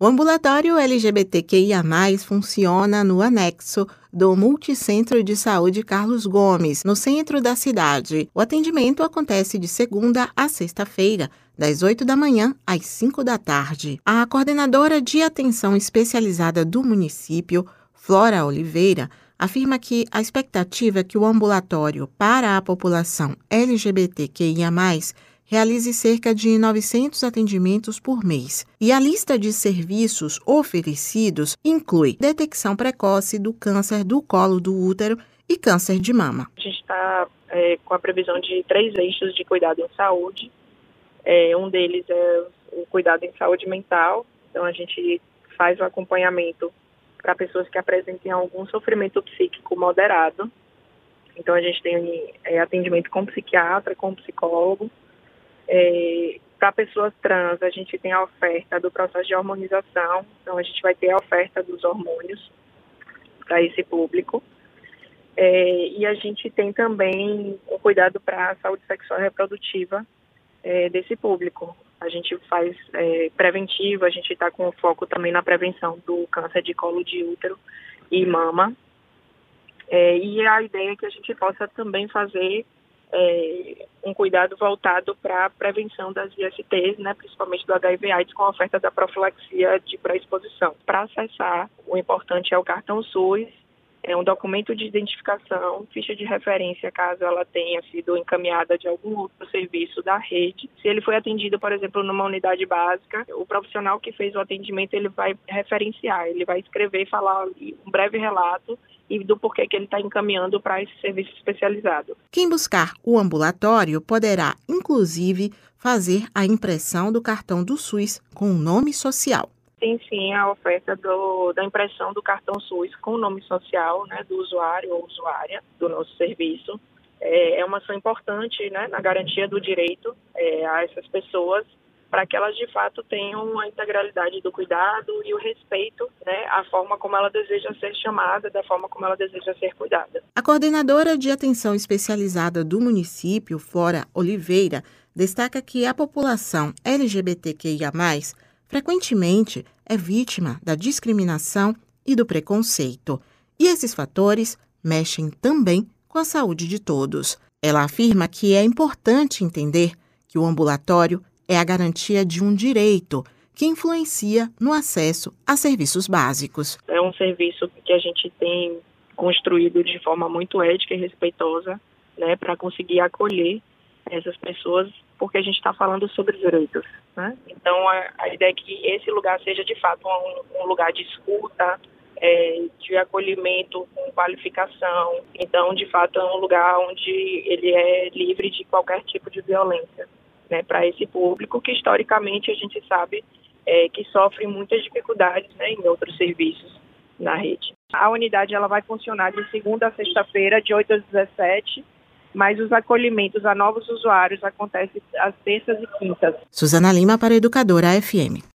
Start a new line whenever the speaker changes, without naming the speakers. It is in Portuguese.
O ambulatório LGBTQIA+, funciona no anexo do Multicentro de Saúde Carlos Gomes, no centro da cidade. O atendimento acontece de segunda a sexta-feira, das 8 da manhã às 5 da tarde. A coordenadora de atenção especializada do município, Flora Oliveira, afirma que a expectativa é que o ambulatório para a população LGBTQIA+, realize cerca de 900 atendimentos por mês. E a lista de serviços oferecidos inclui detecção precoce do câncer do colo do útero e câncer de mama.
A gente está é, com a previsão de três eixos de cuidado em saúde. É, um deles é o cuidado em saúde mental. Então, a gente faz o acompanhamento para pessoas que apresentem algum sofrimento psíquico moderado. Então, a gente tem é, atendimento com psiquiatra, com psicólogo, é, para pessoas trans, a gente tem a oferta do processo de hormonização, então a gente vai ter a oferta dos hormônios para esse público. É, e a gente tem também o cuidado para a saúde sexual e reprodutiva é, desse público. A gente faz é, preventivo, a gente está com foco também na prevenção do câncer de colo de útero e mama. É, e a ideia é que a gente possa também fazer é, um cuidado voltado para a prevenção das ISTs, né, principalmente do HIV/AIDS, com a oferta da profilaxia de pré-exposição. Para acessar, o importante é o cartão SUS, é um documento de identificação, ficha de referência caso ela tenha sido encaminhada de algum outro serviço da rede. Se ele foi atendido, por exemplo, numa unidade básica, o profissional que fez o atendimento ele vai referenciar, ele vai escrever, falar um breve relato e do porquê que ele está encaminhando para esse serviço especializado.
Quem buscar o ambulatório poderá, inclusive, fazer a impressão do cartão do SUS com o nome social.
Tem sim a oferta do, da impressão do cartão SUS com o nome social né, do usuário ou usuária do nosso serviço. É, é uma ação importante né, na garantia do direito é, a essas pessoas para que elas de fato tenham a integralidade do cuidado e o respeito né, à forma como ela deseja ser chamada, da forma como ela deseja ser cuidada.
A coordenadora de atenção especializada do município, Flora Oliveira, destaca que a população LGBTQIA, frequentemente é vítima da discriminação e do preconceito. E esses fatores mexem também com a saúde de todos. Ela afirma que é importante entender que o ambulatório é a garantia de um direito que influencia no acesso a serviços básicos.
É um serviço que a gente tem construído de forma muito ética e respeitosa, né, para conseguir acolher essas pessoas, porque a gente está falando sobre direitos. Né? Então, a, a, ideia é que esse lugar seja de fato um, um lugar de escuta, é, de acolhimento com qualificação. Então, de fato, é um lugar onde ele é livre de qualquer tipo de violência né, para esse público que historicamente a gente sabe é, que sofre muitas dificuldades né, em outros serviços na rede. A unidade ela vai funcionar de segunda a sexta-feira, de 8 às 17 mas os acolhimentos a novos usuários acontecem às terças e quintas.
Suzana Lima para Educadora FM.